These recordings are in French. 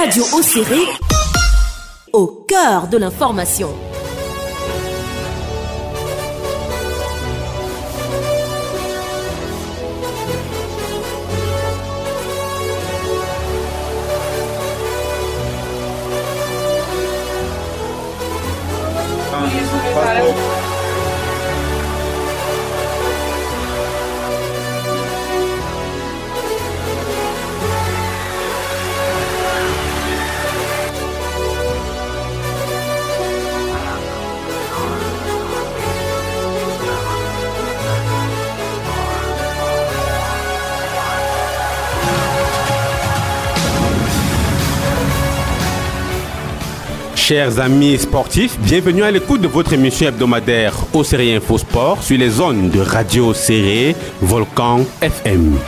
Radio Océré, au cœur de l'information. Chers amis sportifs, bienvenue à l'écoute de votre émission hebdomadaire au Série Info Sport sur les zones de Radio Serré, Volcan FM.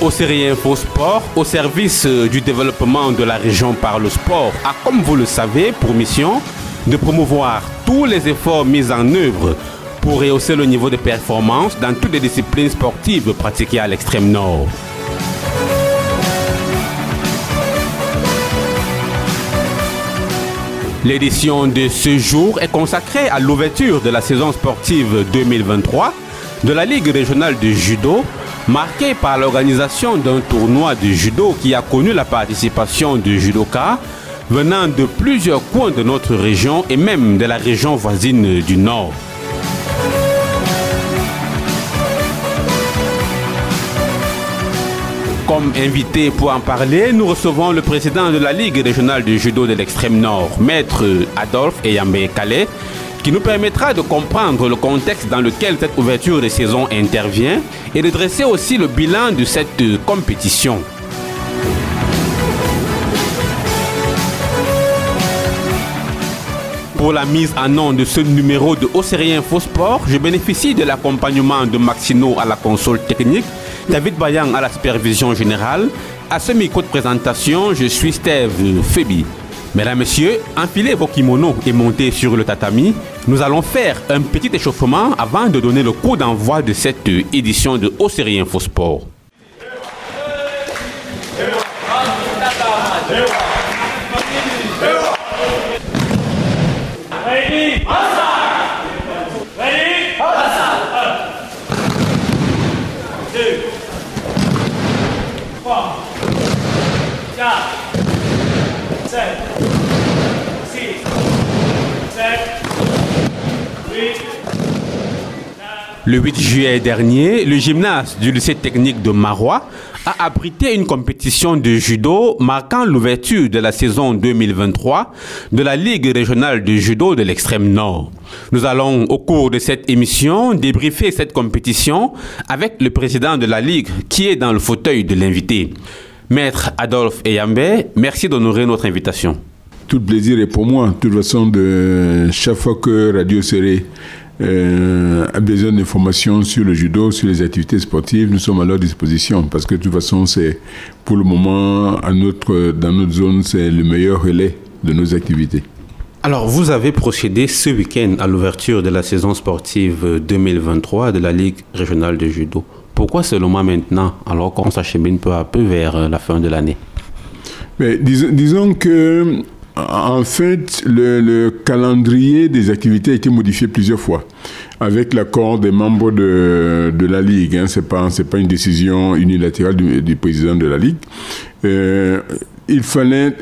Au Série Info Sport, au service euh, du développement de la région par le sport, a comme vous le savez pour mission de promouvoir tous les efforts mis en œuvre pour rehausser le niveau de performance dans toutes les disciplines sportives pratiquées à l'extrême nord. L'édition de ce jour est consacrée à l'ouverture de la saison sportive 2023 de la Ligue régionale de judo, marquée par l'organisation d'un tournoi de judo qui a connu la participation de judokas venant de plusieurs coins de notre région et même de la région voisine du Nord. Comme invité pour en parler, nous recevons le président de la Ligue régionale de judo de l'extrême nord, maître Adolphe Eyambe Calais, qui nous permettra de comprendre le contexte dans lequel cette ouverture de saison intervient et de dresser aussi le bilan de cette compétition. Pour la mise en nom de ce numéro de Océrien Info Sport, je bénéficie de l'accompagnement de Maxino à la console technique David Bayan à la supervision générale. À ce micro de présentation, je suis Steve Febi. Mesdames, Messieurs, enfilez vos kimonos et montez sur le tatami. Nous allons faire un petit échauffement avant de donner le coup d'envoi de cette édition de Océrie Info Sport. Le 8 juillet dernier, le gymnase du lycée technique de Marois a abrité une compétition de judo marquant l'ouverture de la saison 2023 de la Ligue régionale de judo de l'extrême nord. Nous allons au cours de cette émission débriefer cette compétition avec le président de la Ligue qui est dans le fauteuil de l'invité. Maître Adolphe Eyambe, merci d'honorer notre invitation. Tout plaisir est pour moi. De toute façon, de chaque fois que Radio Serré euh, a besoin d'informations sur le judo, sur les activités sportives, nous sommes à leur disposition parce que de toute façon, c'est pour le moment, à notre, dans notre zone, c'est le meilleur relais de nos activités. Alors, vous avez procédé ce week-end à l'ouverture de la saison sportive 2023 de la Ligue régionale de judo. Pourquoi seulement maintenant, alors qu'on s'achemine peu à peu vers la fin de l'année? Mais disons que en fait, le, calendrier des activités a été modifié plusieurs fois avec l'accord des membres de, la Ligue. Hein. Ce n'est pas, pas une décision unilatérale du, président de la Ligue. Euh, il fallait...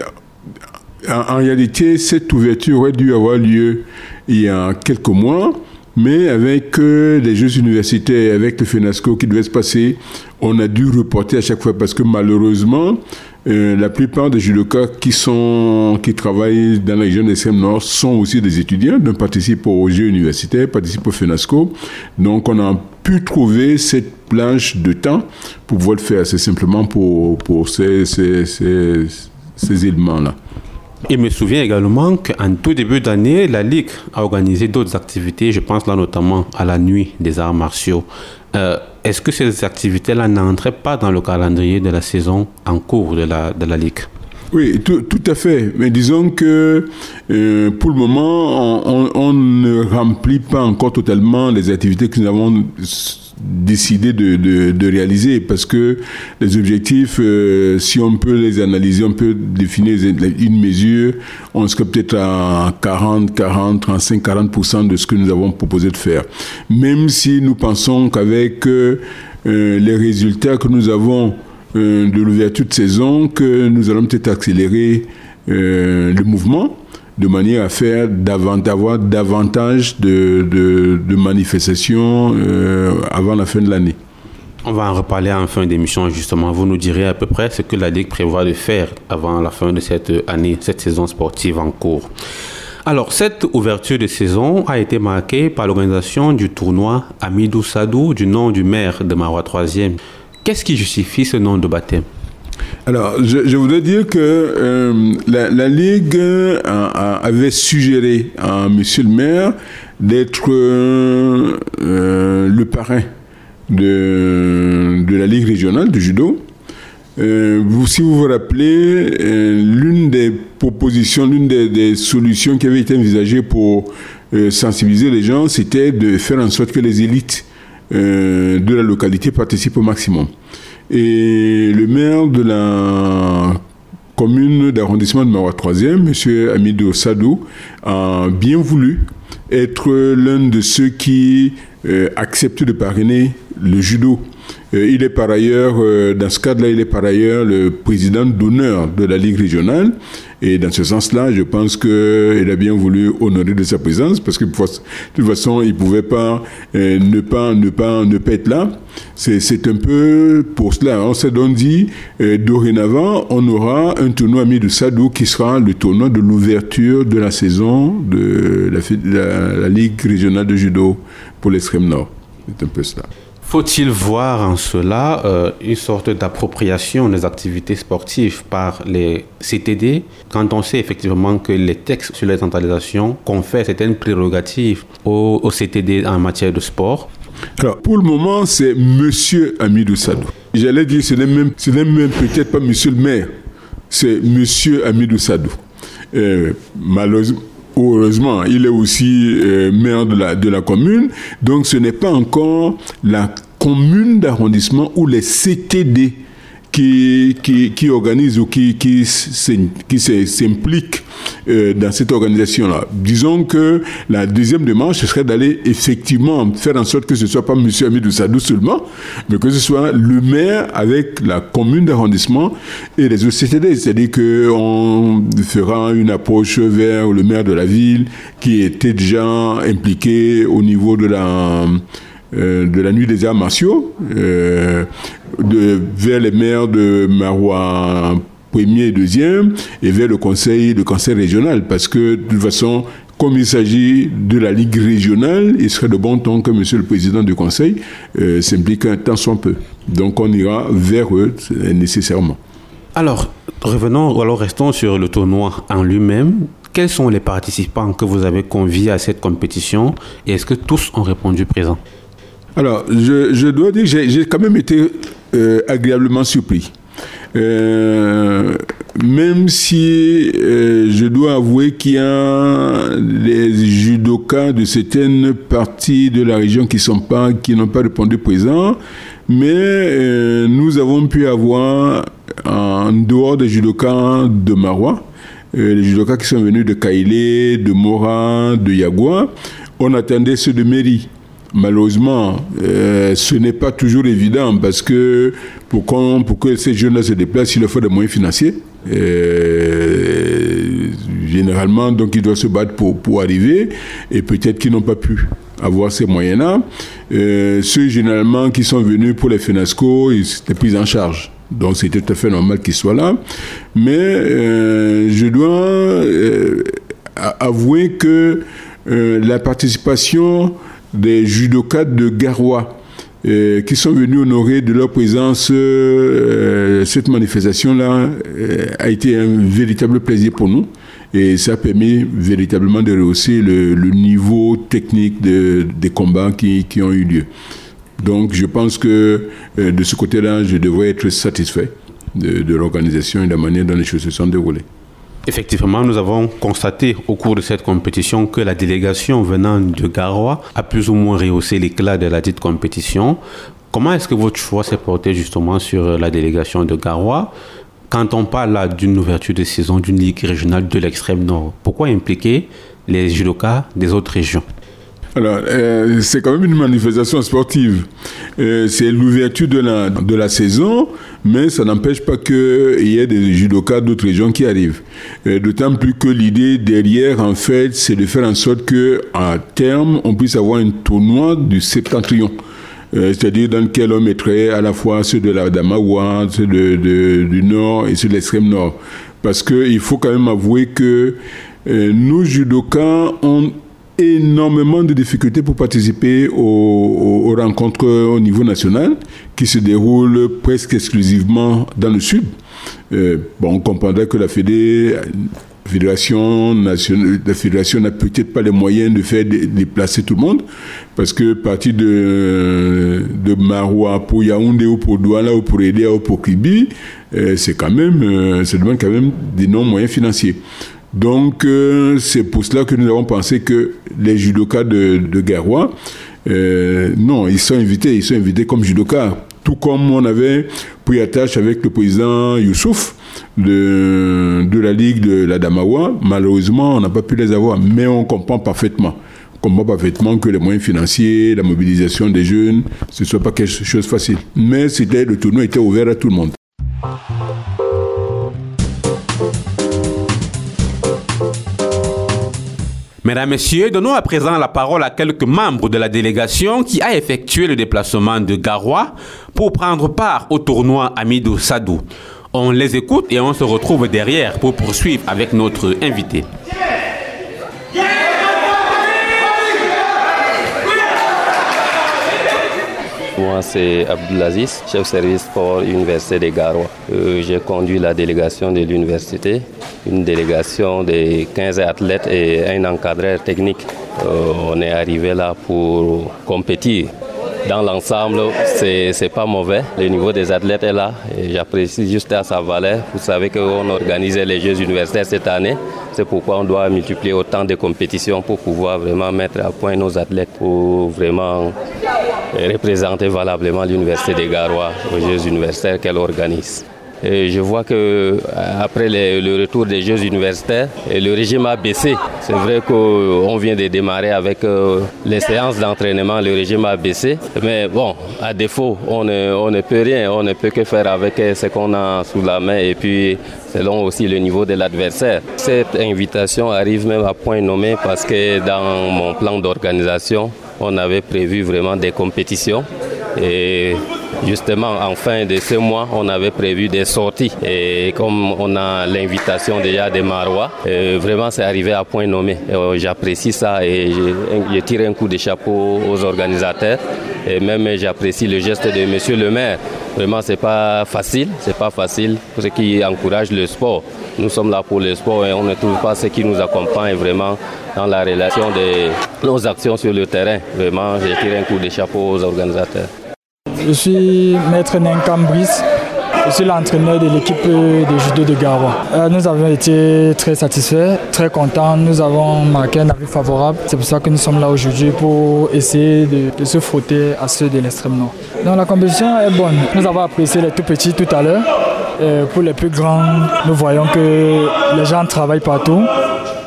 En, réalité, cette ouverture aurait dû avoir lieu il y a quelques mois, mais avec euh, les Jeux universitaires, avec le FENASCO qui devait se passer, on a dû reporter à chaque fois parce que malheureusement, euh, la plupart des judokas qui, sont, qui travaillent dans la région d'Extrême Nord sont aussi des étudiants, donc participent aux Jeux universitaires, participent au FENASCO. Donc on a pu trouver cette planche de temps pour pouvoir le faire. C'est simplement pour, ces, éléments-là. Il me souviens également qu'en tout début d'année, la Ligue a organisé d'autres activités. Je pense là notamment à la nuit des arts martiaux. Euh, est-ce que ces activités-là n'entraient pas dans le calendrier de la saison en cours de la, de la Ligue? Oui, tout, tout, à fait. Mais disons que euh, pour le moment, on, on, ne remplit pas encore totalement les activités que nous avons décidé de, de, réaliser parce que les objectifs, euh, si on peut les analyser, on peut définir une mesure, on serait peut-être à 40, 40, 35, 40% de ce que nous avons proposé de faire. Même si nous pensons qu'avec euh, les résultats que nous avons euh, de l'ouverture de saison, que nous allons peut-être accélérer euh, le mouvement de manière à faire davantage de, de, de manifestations euh, avant la fin de l'année. On va en reparler en fin d'émission justement. Vous nous direz à peu près ce que la Ligue prévoit de faire avant la fin de cette année, cette saison sportive en cours. Alors, cette ouverture de saison a été marquée par l'organisation du tournoi Amidou Sadou du nom du maire de Marois 3e. Qu'est-ce qui justifie ce nom de baptême? Alors, je, voudrais dire que euh, la, Ligue avait suggéré à Monsieur le maire d'être euh, euh, le parrain de, la Ligue régionale de judo. Si vous vous rappelez, l'une des propositions, l'une des, solutions qui avait été envisagée pour sensibiliser les gens, c'était de faire en sorte que les élites de la localité participent au maximum. Et le maire de la commune d'arrondissement de Marois 3e, M. Amidou Sadou, a bien voulu être l'un de ceux qui euh, acceptent de parrainer le judo. Euh, il est par ailleurs, euh, dans ce cadre-là, il est par ailleurs le président d'honneur de la Ligue régionale. Et dans ce sens-là, je pense qu'il a bien voulu honorer de sa présence parce que de toute façon, il ne pouvait pas, euh, ne pas ne pas ne pas être là. C'est un peu pour cela. On s'est donc dit, dorénavant, on aura un tournoi ami de Sadou qui sera le tournoi de l'ouverture de la saison de la Ligue régionale de judo pour l'extrême nord. C'est un peu cela. Faut-il voir en cela euh, une sorte d'appropriation des activités sportives par les CTD quand on sait effectivement que les textes sur la centralisation confèrent certaines prérogatives aux, CTD en matière de sport? Alors, pour le moment, c'est Monsieur Amidou Sadou. J'allais dire, ce n'est même, même peut-être pas Monsieur le maire, c'est Monsieur Amidou Sadou. Euh, malheureusement, heureusement, il est aussi euh, maire de la, de la commune. Donc, ce n'est pas encore la commune d'arrondissement ou les CTD qui, qui, qui organisent ou qui, qui, s'impliquent euh, dans cette organisation-là. Disons que la deuxième démarche, ce serait d'aller effectivement faire en sorte que ce ne soit pas M. Amidou Sadou seulement, mais que ce soit le maire avec la commune d'arrondissement et les autres CTD. C'est-à-dire qu'on fera une approche vers le maire de la ville qui était déjà impliqué au niveau de la euh, de la nuit des arts martiaux euh, de, vers les maires de Marois premier et deuxième et vers le conseil, le conseil régional parce que de toute façon comme il s'agit de la Ligue régionale, il serait de bon ton que Monsieur le Président du Conseil euh, s'implique un tant soit peu. Donc on ira vers eux nécessairement. Alors, revenons, ou alors restons sur le tournoi en lui-même. Quels sont les participants que vous avez conviés à cette compétition et est-ce que tous ont répondu présent alors, je, je, dois dire que j'ai quand même été euh, agréablement surpris. Euh, même si euh, je dois avouer qu'il y a des judokas de certaines parties de la région qui sont pas, qui n'ont pas répondu présent, mais nous avons pu avoir en dehors des judokas de Marois, les judokas qui sont venus de Kailé, de Mora, de Yagua, on attendait ceux de Mairie malheureusement, euh, ce n'est pas toujours évident parce que pour, pour que ces jeunes-là se déplacent, il leur faut des moyens financiers. Euh, généralement, donc ils doivent se battre pour, pour arriver et peut-être qu'ils n'ont pas pu avoir ces moyens-là. Euh, ceux généralement qui sont venus pour les FENASCO, ils étaient pris en charge. Donc c'était tout à fait normal qu'ils soient là. Mais je dois avouer que la participation des judokas de Garoua euh, qui sont venus honorer de leur présence euh, cette manifestation-là euh, a été un véritable plaisir pour nous et ça a permis véritablement de rehausser le, niveau technique de, des combats qui, qui, ont eu lieu. Donc je pense que de ce côté-là, je devrais être satisfait. de, de l'organisation et de la manière dont les choses se sont déroulées. Effectivement, nous avons constaté au cours de cette compétition que la délégation venant de Garoua a plus ou moins rehaussé l'éclat de la dite compétition. Comment est-ce que votre choix s'est porté justement sur la délégation de Garoua? Quand on parle d'une ouverture de saison d'une ligue régionale de l'extrême nord Pourquoi impliquer les judokas des autres régions? Alors, euh, c'est quand même une manifestation sportive. Euh, c'est l'ouverture de la, de la saison, mais ça n'empêche pas qu'il y ait des judokas d'autres régions qui arrivent. Euh, D'autant plus que l'idée derrière, en fait, c'est de faire en sorte que à terme, on puisse avoir un tournoi du septentrion. Euh, c'est-à-dire dans lequel on mettrait à la fois ceux de la Damawa, ceux de, de, du nord et ceux de l'extrême nord. Parce qu'il faut quand même avouer que euh, nos judokas ont énormément de difficultés pour participer aux, rencontres au niveau national qui se déroulent presque exclusivement dans le sud. Euh, bon, on comprendrait que la Fédé, fédération nationale, la fédération n'a peut-être pas les moyens de faire déplacer tout le monde parce que partir de, de Maroua pour Yaoundé ou pour Douala ou pour Edea ou pour Kibi, euh, c'est quand même, euh, ça demande quand même des non moyens financiers. Donc, euh, c'est pour cela que nous avons pensé que les judokas de, de euh, non, ils sont invités, ils sont invités comme judokas. Tout comme on avait pris attache avec le président Youssouf de, la Ligue de la Damawa. Malheureusement, on n'a pas pu les avoir, mais on comprend parfaitement. Comprend parfaitement que les moyens financiers, la mobilisation des jeunes, ce ne soit pas quelque chose de facile. Mais c'était, le tournoi était ouvert à tout le monde. Mesdames, Messieurs, donnons à présent la parole à quelques membres de la délégation qui a effectué le déplacement de Garoua pour prendre part au tournoi Amidou Sadou. On les écoute et on se retrouve derrière pour poursuivre avec notre invité. Moi, c'est Abdulaziz, chef service pour l'Université de Garoua. Euh, J'ai conduit la délégation de l'université, une délégation de 15 athlètes et un encadreur technique. Euh, on est arrivé là pour compétir. Dans l'ensemble, c'est pas mauvais. Le niveau des athlètes est là. J'apprécie juste à sa valeur. Vous savez qu'on organisait les Jeux universitaires cette année. C'est pourquoi on doit multiplier autant de compétitions pour pouvoir vraiment mettre à point nos athlètes pour vraiment représenter valablement l'Université des Garois aux Jeux universitaires qu'elle organise. Et je vois que après les, le retour des Jeux universitaires, le régime a baissé. C'est vrai qu'on vient de démarrer avec euh, les séances d'entraînement, le régime a baissé. Mais bon, à défaut, on ne peut rien, on ne peut que faire avec ce qu'on a sous la main et puis selon aussi le niveau de l'adversaire. Cette invitation arrive même à point nommé parce que dans mon plan d'organisation, on avait prévu vraiment des compétitions et Justement, en fin de ce mois, on avait prévu des sorties. Et comme on a l'invitation déjà des Marois, vraiment c'est arrivé à point nommé. J'apprécie ça et je, tire un coup de chapeau aux organisateurs. Et même j'apprécie le geste de Monsieur le maire. Vraiment, c'est pas facile, c'est pas facile pour ceux qui encouragent le sport. Nous sommes là pour le sport et on ne trouve pas ceux qui nous accompagnent vraiment dans la relation de nos actions sur le terrain. Vraiment, je tire un coup de chapeau aux organisateurs. Je suis maître Nenkam Brice. Je suis l'entraîneur de l'équipe de judo de Garoua. Euh, nous avons été très satisfaits, très contents. Nous avons marqué un avis favorable. C'est pour ça que nous sommes là aujourd'hui pour essayer de, de, se frotter à ceux de l'extrême nord. Donc la compétition est bonne. Nous avons apprécié les tout petits tout à l'heure. Euh, pour les plus grands, nous voyons que les gens travaillent partout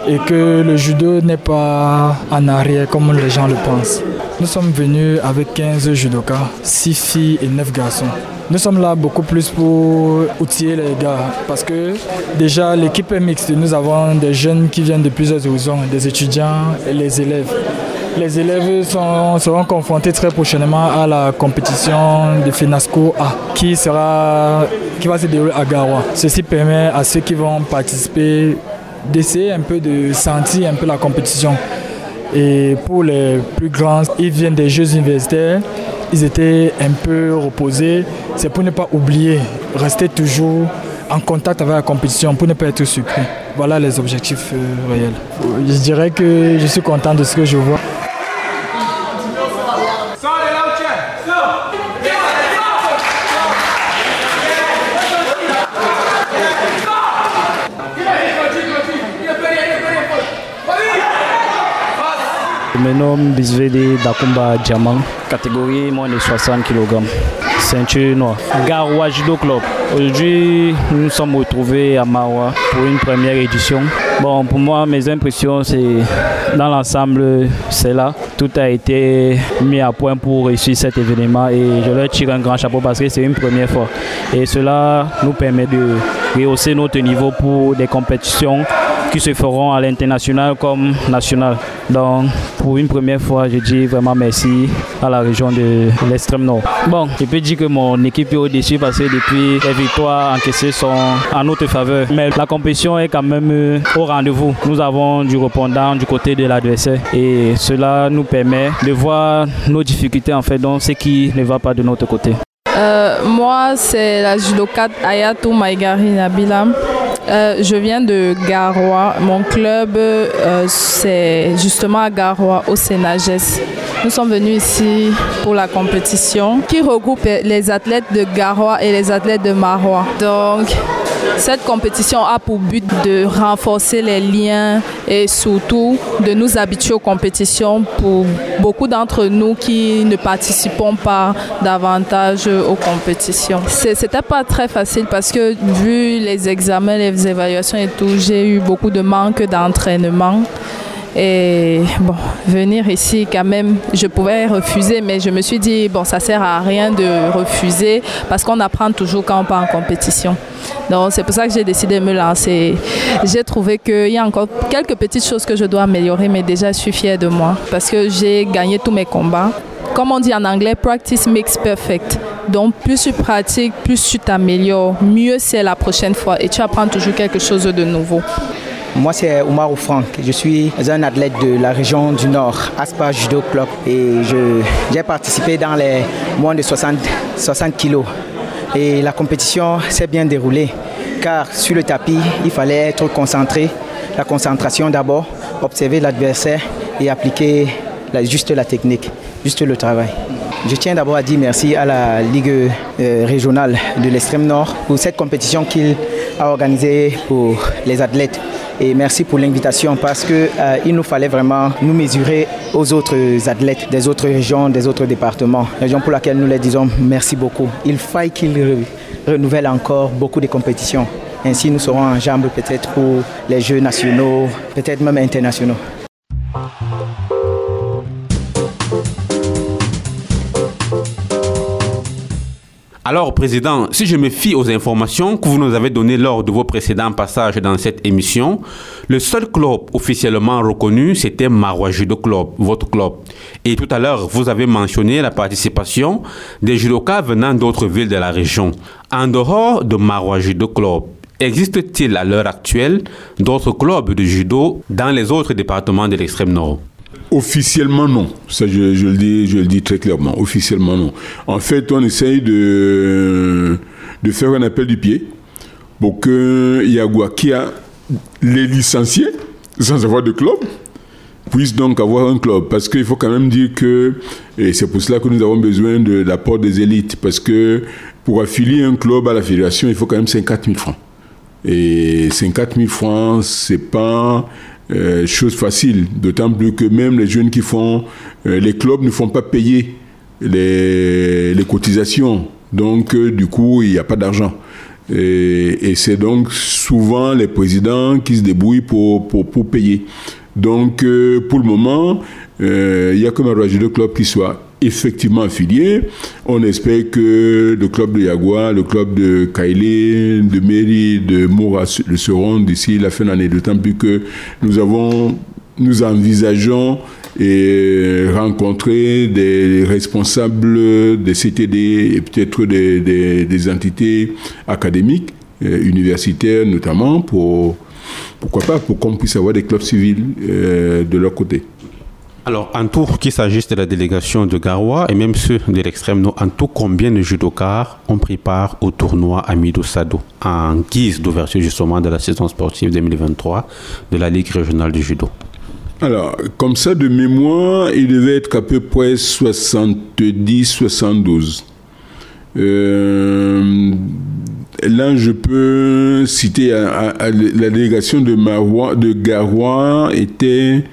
et que le judo n'est pas en arrière comme les gens le pensent. Nous sommes venus avec 15 judokas, 6 filles et 9 garçons. Nous sommes là beaucoup plus pour outiller les gars parce que déjà l'équipe est mixte. Nous avons des jeunes qui viennent de plusieurs horizons, des étudiants et les élèves. Les élèves seront confrontés très prochainement à la compétition de FENASCO A qui, sera, qui va se dérouler à Garoua. Ceci permet à ceux qui vont participer d'essayer un peu de sentir un peu la compétition. Et pour les plus grands, ils viennent des Jeux universitaires, ils étaient un peu reposés. C'est pour ne pas oublier, rester toujours en contact avec la compétition, pour ne pas être surpris. Voilà les objectifs euh, réels. Je dirais que je suis content de ce que je vois. Me nomme Bisvede Dakumba Diamant, catégorie moins de 60 kg, ceinture noire. Garoua Judo Club. Aujourd'hui, nous nous sommes retrouvés à Maroua pour une première édition. Bon, pour moi, mes impressions, c'est dans l'ensemble, c'est là. Tout a été mis à point pour réussir cet événement et je leur tire un grand chapeau parce que c'est une première fois. Et cela nous permet de rehausser notre niveau pour des compétitions qui se feront à l'international comme national. Donc, pour une première fois, je dis vraiment merci à la région de l'extrême nord. Bon, je peux dire que mon équipe est au-dessus parce que depuis les victoires encaissées sont en notre faveur. Mais la compétition est quand même au rendez-vous. Nous avons du répondant du côté de l'adversaire et cela nous permet de voir nos difficultés en fait, donc ce qui ne va pas de notre côté. Euh, moi, c'est la judokate Ayatou Maigari Nabila. Euh, je viens de Garoua. Mon club, euh, c'est justement à Garoua, au Sénages. Nous sommes venus ici pour la compétition qui regroupe les athlètes de Garoua et les athlètes de Marois. Donc, cette compétition a pour but de renforcer les liens et surtout de nous habituer aux compétitions pour beaucoup d'entre nous qui ne participons pas davantage aux compétitions. C'était pas très facile parce que vu les examens, les évaluations et tout, j'ai eu beaucoup de manque d'entraînement. Et bon, venir ici quand même, je pouvais refuser, mais je me suis dit, bon, ça sert à rien de refuser parce qu'on apprend toujours quand on part en compétition. Donc c'est pour ça que j'ai décidé de me lancer. J'ai trouvé qu'il y a encore quelques petites choses que je dois améliorer, mais déjà je suis fière de moi parce que j'ai gagné tous mes combats. Comme on dit en anglais, practice makes perfect. Donc plus tu pratiques, plus tu t'améliores, mieux c'est la prochaine fois et tu apprends toujours quelque chose de nouveau. Moi, c'est Omar Franck. Je suis un athlète de la région du Nord, Aspa Judo Club. Et j'ai participé dans les moins de 60, 60 kilos. Et la compétition s'est bien déroulée. Car sur le tapis, il fallait être concentré. La concentration d'abord, observer l'adversaire et appliquer juste la technique, juste le travail. Je tiens d'abord à dire merci à la Ligue euh, régionale de l'extrême nord pour cette compétition qu'il a organisée pour les athlètes et merci pour l'invitation parce qu'il euh, nous fallait vraiment nous mesurer aux autres athlètes des autres régions, des autres départements, région pour laquelle nous les disons merci beaucoup. Il faille qu'ils renouvellent encore beaucoup de compétitions. Ainsi, nous serons en jambes peut-être pour les Jeux nationaux, peut-être même internationaux. Alors, Président, si je me fie aux informations que vous nous avez données lors de vos précédents passages dans cette émission, le seul club officiellement reconnu, c'était Marois Judo Club, votre club. Et tout à l'heure, vous avez mentionné la participation des judokas venant d'autres villes de la région. En dehors de Marois Judo Club, existe-t-il à l'heure actuelle d'autres clubs de judo dans les autres départements de l'extrême nord? Officiellement, non. Ça, je, le dis, je le dis très clairement. Officiellement, non. En fait, on essaye de, de faire un appel du pied pour que Yagua, qui a les licenciés, sans avoir de club, puisse donc avoir un club. Parce qu'il faut quand même dire que, et c'est pour cela que nous avons besoin de l'apport des élites, parce que pour affilier un club à la fédération, il faut quand même 54 000 francs. Et 54 000 francs, c'est pas euh, chose facile, d'autant plus que même les jeunes qui font, euh, les clubs ne font pas payer les, cotisations, donc euh, du coup il n'y a pas d'argent. Et, c'est donc souvent les présidents qui se débrouillent pour, pour, payer. Donc pour le moment, il n'y a que de Club qui soit effectivement affiliés. On espère que le club de Yagua, le club de Kailé, de Mairie, de Moura le seront d'ici la fin de l'année. D'autant plus que nous avons, nous envisageons et rencontrer des responsables des CTD et peut-être des, entités académiques, euh, universitaires notamment, pour pourquoi pas, pour qu'on puisse avoir des clubs civils euh, de leur côté. Alors, en tout, qu'il s'agisse de la délégation de Garoua et même ceux de l'extrême nord, en tout, combien de judokars ont pris part au tournoi Amidou Sado en guise d'ouverture justement de la saison sportive 2023 de la Ligue régionale du judo? Alors, comme ça, de mémoire, il devait être à peu près 70-72. Euh, là, je peux citer la délégation de, Marois, de Garoua était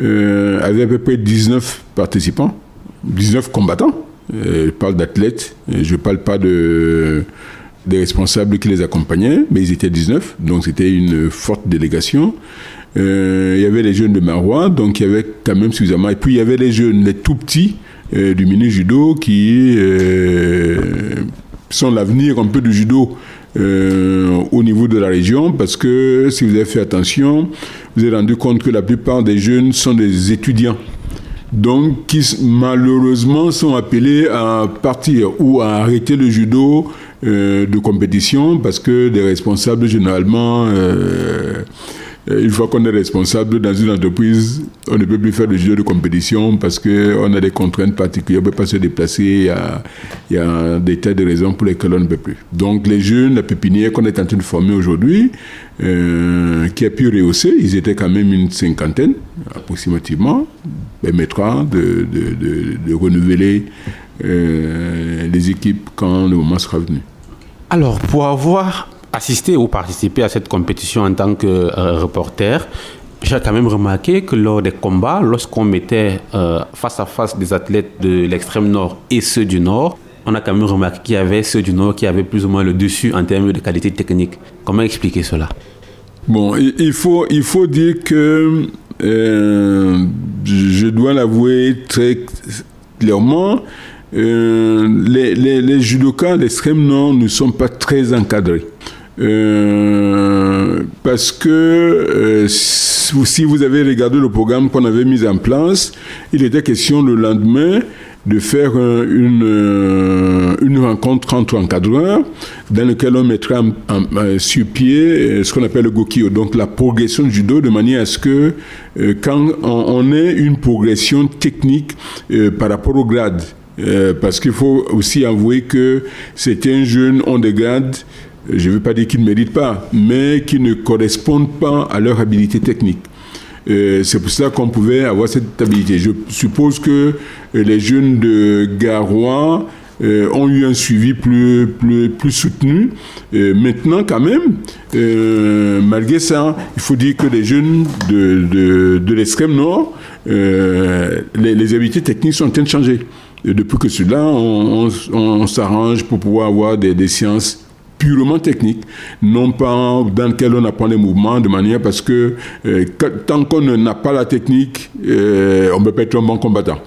euh, avait à peu près 19 participants, 19 combattants. Euh, je parle d'athlètes, je ne parle pas de, des responsables qui les accompagnaient, mais ils étaient 19, donc c'était une forte délégation. Euh, il y avait les jeunes de Marois, donc il y avait quand même suffisamment. Et puis il y avait les jeunes, les tout petits euh, du mini judo qui euh, sont l'avenir un peu du judo au niveau de la région, parce que si vous avez fait attention, vous avez rendu compte que la plupart des jeunes sont des étudiants. Donc qui malheureusement sont appelés à partir ou à arrêter le judo de compétition parce que des responsables généralement euh, euh, une fois qu'on est responsable dans une entreprise, on ne peut plus faire de jeu de compétition parce qu'on a des contraintes particulières, on ne peut pas se déplacer, il y a, des tas de raisons pour lesquelles on ne peut plus. Donc les jeunes, la pépinière qu'on est en train de former aujourd'hui, euh, qui a pu rehausser, ils étaient quand même une cinquantaine approximativement, permettra de, de, de, renouveler euh, les équipes quand le moment sera venu. Alors, pour avoir assister ou participer à cette compétition en tant que euh, reporter, j'ai quand même remarqué que lors des combats, lorsqu'on mettait euh, face à face des athlètes de l'extrême nord et ceux du nord, on a quand même remarqué qu'il y avait ceux du nord qui avaient plus ou moins le dessus en termes de qualité technique. Comment expliquer cela? Bon, il faut, il faut dire que euh, je dois l'avouer très clairement, les, les, les judokas d'extrême nord ne sont pas très encadrés. Euh, parce que euh, si vous avez regardé le programme qu'on avait mis en place, il était question le lendemain de faire une, euh, une rencontre entre encadreurs dans laquelle on mettra sur pied ce qu'on appelle le Gokyo, donc la progression du judo, de manière à ce que quand on, ait une progression technique par rapport au grade, parce qu'il faut aussi avouer que certains jeunes ont des grades je ne veux pas dire qu'ils ne méritent pas, mais qui ne correspondent pas à leur habilité technique. Euh, c'est pour cela qu'on pouvait avoir cette habilité. Je suppose que euh, les jeunes de Garoua euh, ont eu un suivi plus, plus, soutenu. maintenant, quand même, malgré ça, il faut dire que les jeunes de, de, l'extrême nord, les, les, habiletés techniques sont en train de changer. Depuis que cela, on, on, on s'arrange pour pouvoir avoir des, des sciences purement technique, non pas dans lequel on apprend les mouvements de manière parce que euh, tant qu'on n'a pas la technique, euh, on ne peut pas être un bon combattant.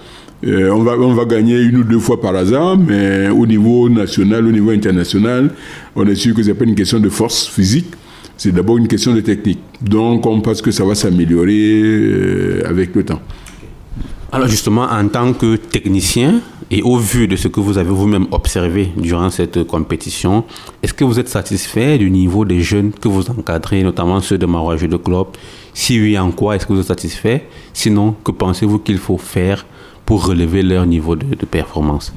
Euh, on, va, on va gagner une ou deux fois par hasard, mais au niveau national, au niveau international, on est sûr que ce n'est pas une question de force physique, c'est d'abord une question de technique. Donc on pense que ça va s'améliorer avec le temps. Alors justement, en tant que technicien, et au vu de ce que vous avez vous-même observé durant cette compétition, est-ce que vous êtes satisfait du niveau des jeunes que vous encadrez, notamment ceux de Marois de Club? Si oui, en quoi est-ce que vous êtes satisfait? Sinon, que pensez-vous qu'il faut faire pour relever leur niveau de, performance?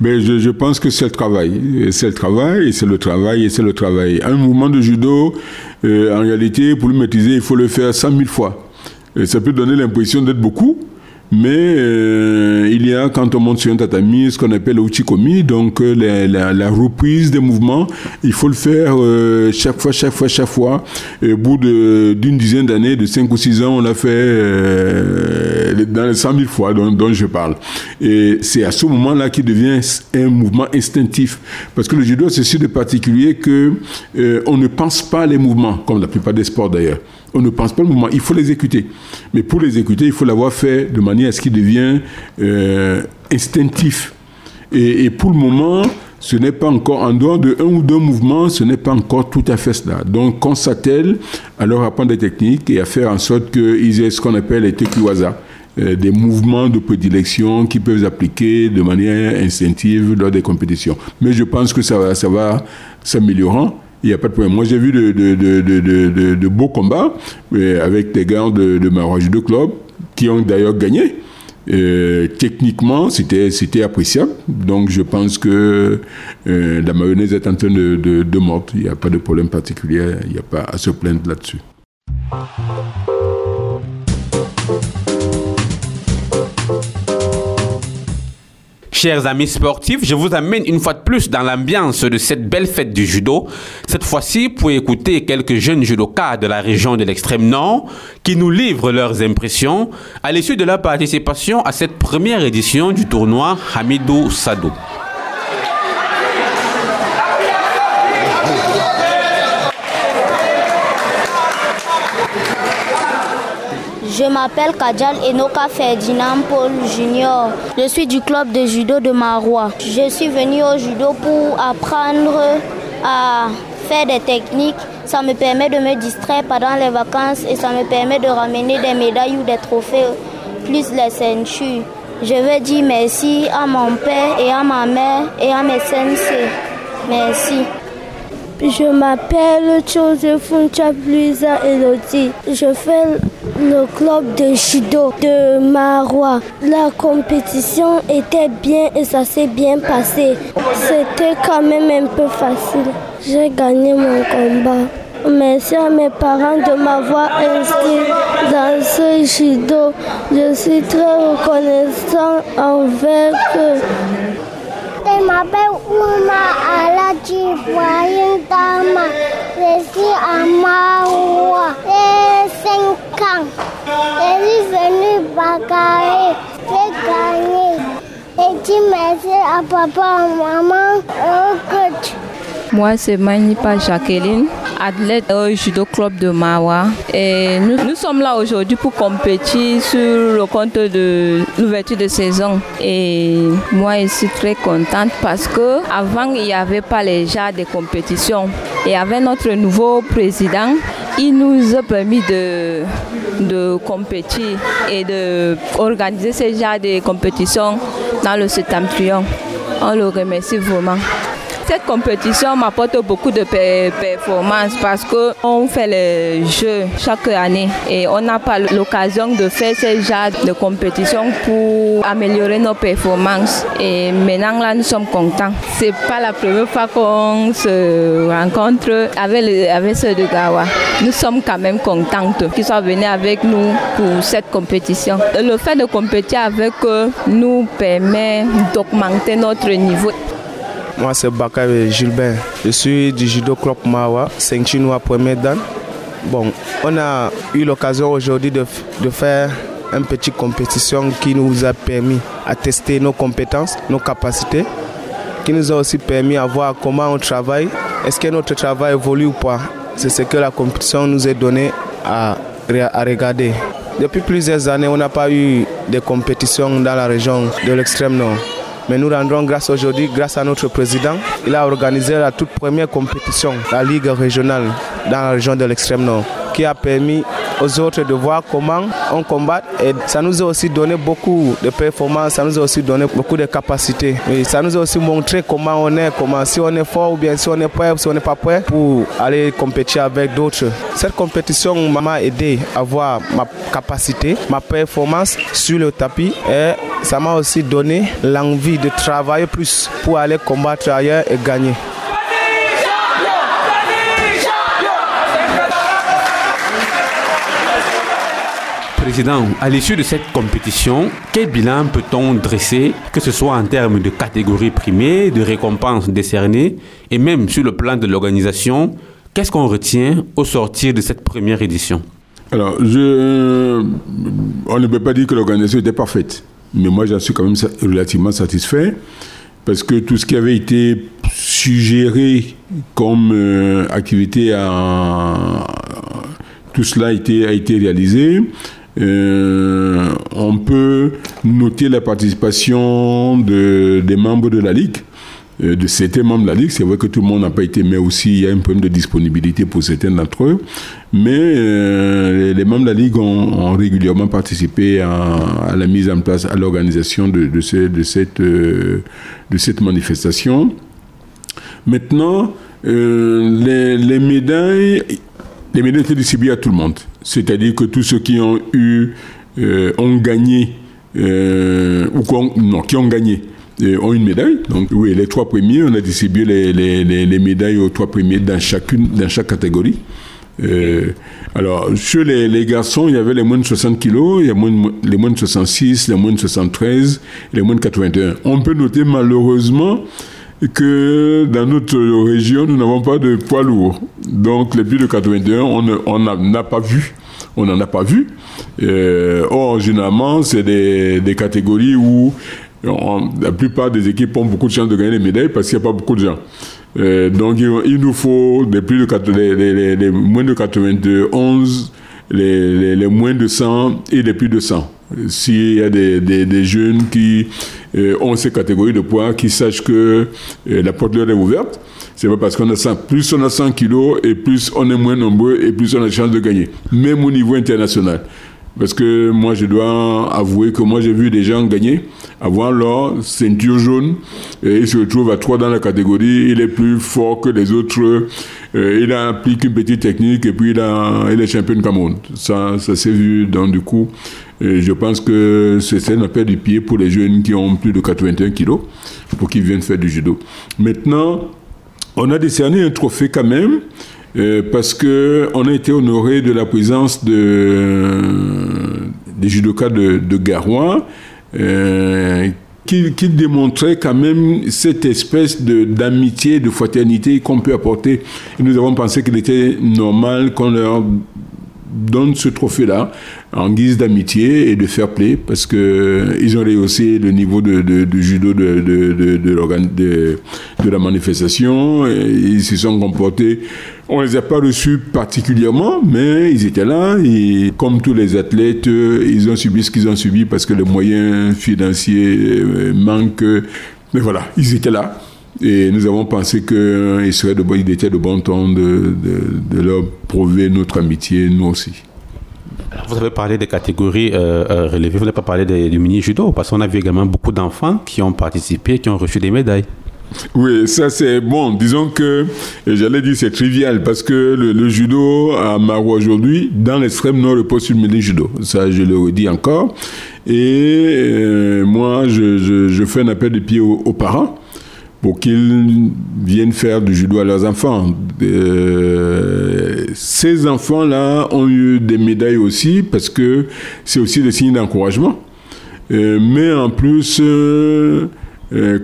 Mais je, je, pense que c'est le travail. C'est le travail, et c'est le travail, et c'est le travail. Un mouvement de judo, euh, en réalité, pour le maîtriser, il faut le faire 100 000 fois. Ça peut donner l'impression d'être beaucoup, mais euh, il y a, quand on monte sur un tatami, ce qu'on appelle le uchikomi, donc euh, la, reprise des mouvements. Il faut le faire euh, chaque fois, chaque fois, chaque fois. Au bout d'une dizaine d'années, de 5 ou 6 ans, on l'a fait dans les 100 000 fois dont, je parle. Et c'est à ce moment-là qu'il devient un mouvement instinctif. Parce que le judo, c'est sûr de particulier que on ne pense pas les mouvements, comme la plupart des sports d'ailleurs on ne pense pas le mouvement, il faut l'exécuter. Mais pour l'exécuter, il faut l'avoir fait de manière à ce qu'il devienne euh, instinctif. Et, pour le moment, ce n'est pas encore, en dehors de un ou deux mouvements, ce n'est pas encore tout à fait cela. Donc, qu'on s'attelle à leur apprendre des techniques et à faire en sorte qu'ils aient ce qu'on appelle les tekiwaza, euh, des mouvements de prédilection qui peuvent s'appliquer de manière instinctive lors des compétitions. Mais je pense que ça va, ça va s'améliorant il n'y a pas de problème. Moi, j'ai vu de, de, beaux combats avec des gars de, de de Club qui ont d'ailleurs gagné. techniquement, c'était, c'était appréciable. Donc, je pense que euh, la mayonnaise est en train de, de, mordre. Il n'y a pas de problème particulier. Il n'y a pas à se plaindre là-dessus. Chers amis sportifs, je vous amène une fois de plus dans l'ambiance de cette belle fête du judo. Cette fois-ci pour écouter quelques jeunes judokas de la région de l'extrême nord qui nous livrent leurs impressions à l'issue de leur participation à cette première édition du tournoi Hamidou Sado. Je m'appelle Kadjal Enoka Ferdinand Paul Junior. Je suis du club de judo de Marois. Je suis venu au judo pour apprendre à faire des techniques. Ça me permet de me distraire pendant les vacances et ça me permet de ramener des médailles ou des trophées, plus les ceintures. Je veux dire merci à mon père et à ma mère et à mes sensei. Merci. Je m'appelle Joseph Luisa Elodie. Je fais le club de judo de Marois. La compétition était bien et ça s'est bien passé. C'était quand même un peu facile. J'ai gagné mon combat. Merci à mes parents de m'avoir inscrit dans ce judo. Je suis très reconnaissant envers eux. Je m'appelle Ouma Aladji Dama. Je suis à Maroua. J'ai 5 ans. Je suis venue bagarrer. J'ai gagné. Et dis merci à papa, maman et au coach. Moi, c'est Manipa Jacqueline, athlète au judo club de Mawa. Et nous, sommes là aujourd'hui pour compétir sur le compte de l'ouverture de saison. Et moi, je suis très contente parce que avant il n'y avait pas les genres de compétition. Et avec notre nouveau président, il nous a permis de, de compétir et d'organiser ces genres de compétition dans le septentrion. On le remercie vraiment. Cette compétition m'apporte beaucoup de performances parce qu'on fait les jeux chaque année et on n'a pas l'occasion de faire ces genres de compétition pour améliorer nos performances. Et maintenant là, nous sommes contents. C'est pas la première fois qu'on se rencontre avec, avec ceux de Gawa. Nous sommes quand même contentes qu'ils soient venus avec nous pour cette compétition. Le fait de compétir avec eux nous permet d'augmenter notre niveau. Moi, c'est Bakary Gilbert. Je suis du judo club Mawa, ceinture noire premier dan. Bon, on a eu l'occasion aujourd'hui de, de faire une petite compétition qui nous a permis à tester nos compétences, nos capacités, qui nous a aussi permis à voir comment on travaille, est-ce que notre travail évolue ou pas? C'est ce que la compétition nous a donné à, à regarder. Depuis plusieurs années, on n'a pas eu de compétition dans la région de l'extrême nord. Mais nous rendons grâce aujourd'hui, grâce à notre président. Il a organisé la toute première compétition, la Ligue régionale dans la région de l'extrême nord, qui a permis aux autres de voir comment on combat. Et ça nous a aussi donné beaucoup de performances, ça nous a aussi donné beaucoup de capacités. Et ça nous a aussi montré comment on est, comment si on est fort ou bien si on est prêt ou si on n'est pas prêt pour aller compétir avec d'autres. Cette compétition m'a aidé à voir ma capacité, ma performance sur le tapis et ça m'a aussi donné l'envie de travailler plus pour aller combattre ailleurs et gagner. Président, à l'issue de cette compétition, quel bilan peut-on dresser, que ce soit en termes de catégories primées, de récompenses décernées, et même sur le plan de l'organisation Qu'est-ce qu'on retient au sortir de cette première édition? Alors, je, on ne peut pas dire que l'organisation était parfaite, mais moi j'en suis quand même relativement satisfait parce que tout ce qui avait été suggéré comme euh, activité, à, tout cela a été, a été réalisé. Euh, on peut noter la participation de, des membres de la Ligue, euh, de certains membres de la Ligue. C'est vrai que tout le monde n'a pas été, mais aussi il y a un problème de disponibilité pour certains d'entre eux. Mais euh, les membres de la Ligue ont, régulièrement participé à, la mise en place, à l'organisation de, cette, manifestation. Maintenant, les médailles les médailles étaient distribuées à tout le monde. C'est-à-dire que tous ceux qui ont eu, euh, ont gagné, euh, ou non, qui ont gagné, euh, ont une médaille. Donc, oui, les trois premiers, on a distribué les, les, les, médailles aux trois premiers dans, chacune, dans chaque catégorie. Alors, chez les, garçons, il y avait les moins de 60 kilos, il y a les moins de 66, les moins de 73, les moins de 81. On peut noter malheureusement que dans notre région, nous n'avons pas de poids lourds. Donc, les plus de 81, on n'en a pas vu. On n'en a pas vu. Euh, or, généralement, c'est des, des, catégories où la plupart des équipes ont beaucoup de chances de gagner des médailles parce qu'il n'y a pas beaucoup de gens. Euh, donc il, nous faut des plus de les, les, moins de 91, les, les, moins de 100 et les plus de 100. S'il y a des, jeunes qui euh, ont ces catégories de poids, qui sachent que euh, la porte leur est ouverte, c'est pas parce qu'on a 100, plus on a 100 kilos et plus on est moins nombreux et plus on a de chance de gagner, même au niveau international. Parce que moi, je dois avouer que moi, j'ai vu des gens gagner, avoir leur ceinture jaune, et il se retrouve à 3 dans la catégorie, il est plus fort que les autres, euh, il applique une petite technique, et puis il, est champion de Cameroun. Ça, ça s'est vu, donc du coup, euh, je pense que c'est un appel du pied pour les jeunes qui ont plus de 81 kilos, pour qu'ils viennent faire du judo. Maintenant, on a décerné un trophée quand même, euh, parce que on a été honoré de la présence de, des judokas de, de Garoua, euh, qui, démontraient quand même cette espèce d'amitié, de, fraternité qu'on peut apporter. Nous avons pensé qu'il était normal qu'on leur donne ce trophée-là en guise d'amitié et de fair play parce que euh, ils ont rehaussé le niveau de, de, judo de, de, de, la manifestation. ils se sont comportés. On les a pas reçus particulièrement, mais ils étaient là et comme tous les athlètes, ils ont subi ce qu'ils ont subi parce que les moyens financiers euh, manquent. Mais voilà, ils étaient là. Et nous avons pensé qu'il serait de bon, il était de bon temps de, de, leur prouver notre amitié, nous aussi. vous avez parlé des catégories euh, euh, relevées, vous n'avez pas parlé du mini-judo, parce qu'on a vu également beaucoup d'enfants qui ont participé, qui ont reçu des médailles. Oui, ça c'est bon. Disons que, j'allais dire c'est trivial, parce que le, judo à Marois aujourd'hui, dans l'extrême nord, repose sur le mini-judo. Ça, je le redis encore. Et euh, moi, je, je, fais un appel de pied aux parents pour qu'ils viennent faire du judo à leurs enfants. Euh, ces enfants-là ont eu des médailles aussi parce que c'est aussi des signes d'encouragement. Euh, mais en plus, euh,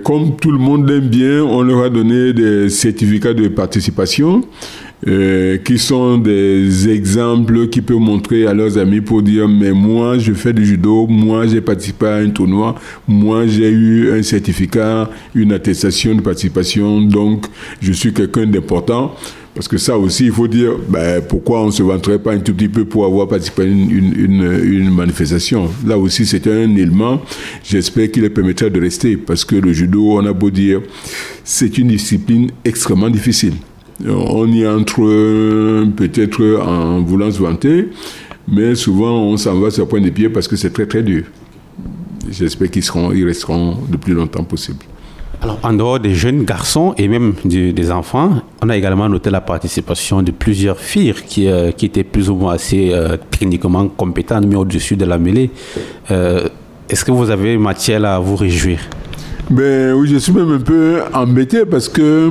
comme tout le monde aime bien, on leur a donné des certificats de participation. Euh, qui sont des exemples qui peuvent montrer à leurs amis pour dire mais moi je fais du judo, moi j'ai participé à un tournoi, moi j'ai eu un certificat, une attestation de participation, donc je suis quelqu'un d'important. Parce que ça aussi, il faut dire, ben, pourquoi on ne se vanterait pas un tout petit peu pour avoir participé à une, une, une manifestation? Là aussi, c'est un élément, j'espère qu'il permettra de rester, parce que le judo, on a beau dire, c'est une discipline extrêmement difficile. On y entre peut-être en voulant se vanter, mais souvent on s'en va sur le point de pied parce que c'est très très dur. J'espère qu'ils seront, ils resteront le plus longtemps possible. Alors, en dehors des jeunes garçons et même des enfants, on a également noté la participation de plusieurs filles qui, euh, étaient plus ou moins assez euh, techniquement compétentes, mais au-dessus de la mêlée. Euh, est-ce que vous avez matière à vous réjouir? Ben oui, je suis même un peu embêté parce que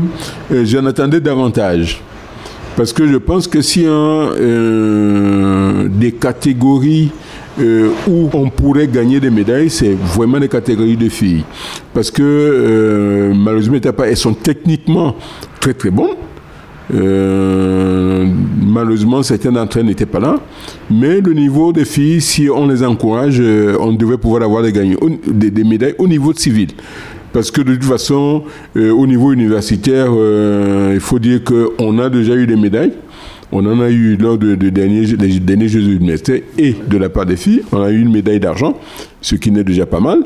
euh, j'en attendais davantage. Parce que je pense que y a euh, des catégories euh, où on pourrait gagner des médailles, c'est vraiment des catégories de filles. Parce que malheureusement, elles sont techniquement très très bonnes. Malheureusement, certaines d'entre elles n'étaient pas là. Mais le niveau des filles, si on les encourage, on devrait pouvoir avoir des, des, des médailles au niveau civil. Parce que de toute façon, euh, au niveau universitaire, euh, il faut dire qu'on a déjà eu des médailles. On en a eu lors de, derniers, des derniers Jeux universitaires et de la part des filles. On a eu une médaille d'argent, ce qui n'est déjà pas mal.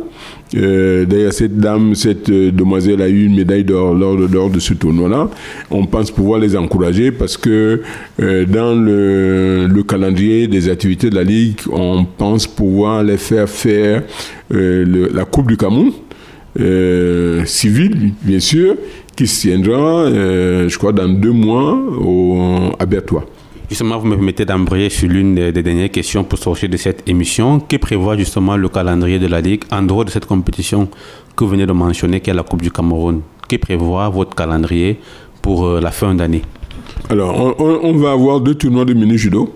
Euh, d'ailleurs, cette dame, cette demoiselle a eu une médaille d'or lors, de ce tournoi-là. On pense pouvoir les encourager parce que dans le, le, calendrier des activités de la Ligue, on pense pouvoir les faire faire la Coupe du Cameroun euh, civil, bien sûr, qui se tiendra, euh, je crois, dans deux mois à Bertois. Justement, vous me permettez d'embrayer sur l'une des, dernières questions pour sortir de cette émission. Que prévoit justement le calendrier de la Ligue en dehors de cette compétition que vous venez de mentionner, qui est la Coupe du Cameroun? Que prévoit votre calendrier pour euh, la fin d'année? Alors, on, va avoir deux tournois de mini-judo,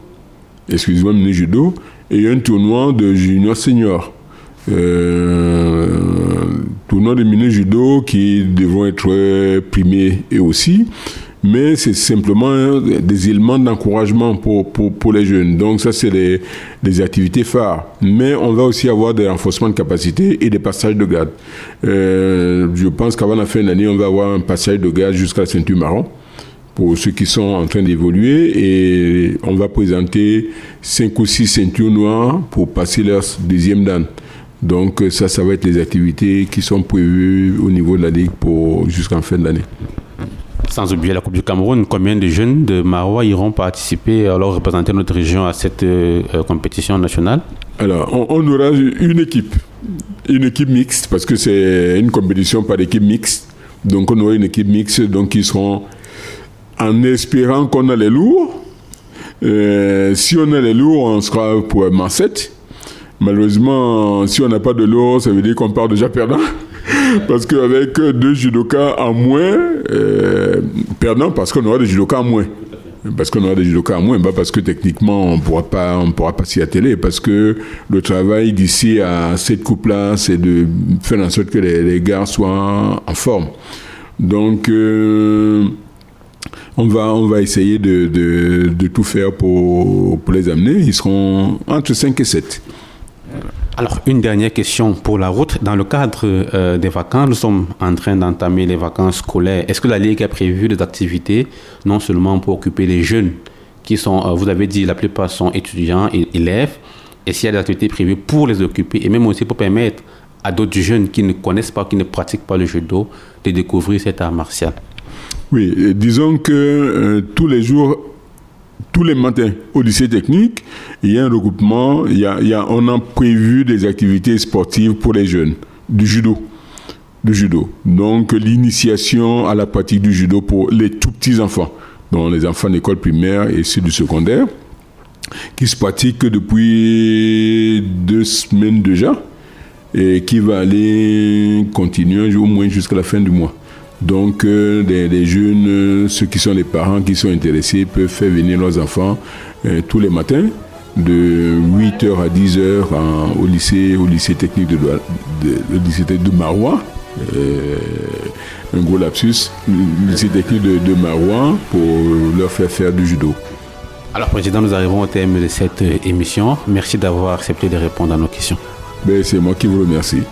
excusez-moi, mini-judo, et un tournoi de junior senior. Euh, tournoi de mini-judo qui devront être primés et aussi mais c'est simplement des éléments d'encouragement pour, pour, les jeunes. Donc ça, c'est des, des, activités phares. Mais on va aussi avoir des renforcements de capacité et des passages de garde. Euh, je pense qu'avant la fin de l'année, on va avoir un passage de garde jusqu'à la ceinture marron pour ceux qui sont en train d'évoluer et on va présenter 5 ou 6 ceintures noires pour passer leur deuxième dan. Donc ça, ça va être les activités qui sont prévues au niveau de la Ligue pour jusqu'en fin de l'année. Sans oublier la Coupe du Cameroun, combien de jeunes de Marois iront participer, alors représenter notre région à cette euh, compétition nationale? Alors, on, aura une équipe, une équipe mixte, parce que c'est une compétition par équipe mixte. Donc, on aura une équipe mixte, donc ils seront en espérant qu'on a les lourds. Euh, si on a les lourds, on sera pour 7. Malheureusement, si on n'a pas de lourds, ça veut dire qu'on part déjà perdant. Parce qu'avec deux judokas en moins, euh, perdant parce qu'on aura des judokas en moins. Parce qu'on aura des judokas en moins, pas parce que techniquement on pourra pas, on pourra pas s'y atteler, parce que le travail d'ici à cette coupe-là, c'est de faire en sorte que les, les gars soient en forme. Donc, euh, on va, on va essayer de, de, de tout faire pour, pour, les amener. Ils seront entre 5 et 7. Alors, une dernière question pour la route. Dans le cadre euh, des vacances, nous sommes en train d'entamer les vacances scolaires. Est-ce que la Ligue a prévu des activités, non seulement pour occuper les jeunes qui sont, euh, vous avez dit, la plupart sont étudiants et élèves, et s'il y a des activités prévues pour les occuper, et même aussi pour permettre à d'autres jeunes qui ne connaissent pas, qui ne pratiquent pas le judo, de découvrir cet art martial? Oui, disons que euh, tous les jours, tous les matins au lycée technique, il y a un regroupement, il y a, on a prévu des activités sportives pour les jeunes, du judo. Du judo. Donc l'initiation à la pratique du judo pour les tout petits enfants, donc les enfants d'école primaire et ceux du secondaire, qui se pratiquent depuis deux semaines déjà et qui va aller continuer au moins jusqu'à la fin du mois. Donc, euh, des, des, jeunes, euh, ceux qui sont les parents qui sont intéressés, peuvent faire venir leurs enfants euh, tous les matins de 8h à 10h en, au, lycée, au lycée technique de, de, de, lycée de Marois. un gros lapsus, le lycée technique de, de Marois pour leur faire faire du judo. Alors, Président, nous arrivons au terme de cette émission. Merci d'avoir accepté de répondre à nos questions. Ben, C'est moi qui vous remercie.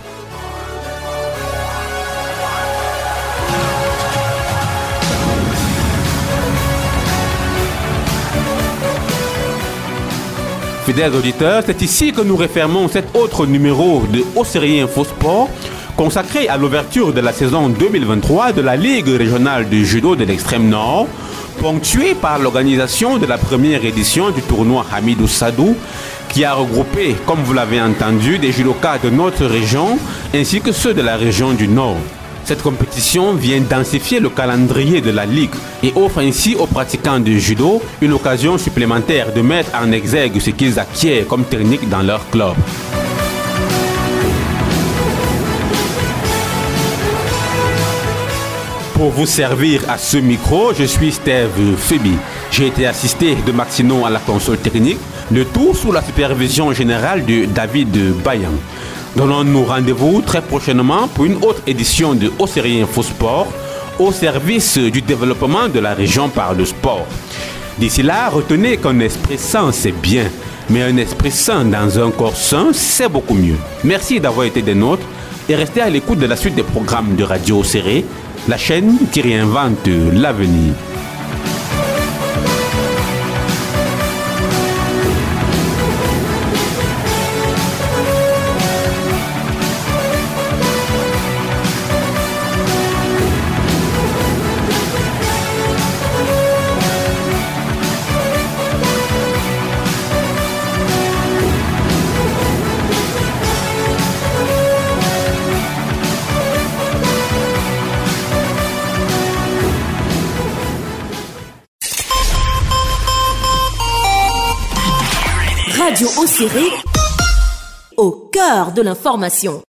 Fidèles auditeurs, c'est ici que nous refermons cet autre numéro de Haut Série Info Sport consacré à l'ouverture de la saison 2023 de la Ligue régionale de judo de l'extrême nord, ponctué par l'organisation de la première édition du tournoi Hamidou Sadou, qui a regroupé, comme vous l'avez entendu, des judokas de notre région ainsi que ceux de la région du Nord. Cette compétition vient densifier le calendrier de la Ligue et offre ainsi aux pratiquants de judo une occasion supplémentaire de mettre en exergue ce qu'ils acquièrent comme technique dans leur club. Pour vous servir à ce micro, je suis Steve Febi. J'ai été assisté de Maxinon à la console technique, le tout sous la supervision générale de David Bayan. Donnons-nous rendez-vous très prochainement pour une autre édition de Série Info Sport au service du développement de la région par le sport. D'ici là, retenez qu'un esprit sain, c'est bien, mais un esprit sain dans un corps sain, c'est beaucoup mieux. Merci d'avoir été des nôtres et restez à l'écoute de la suite des programmes de Radio Serré, la chaîne qui réinvente l'avenir. Radio au cœur de l'information.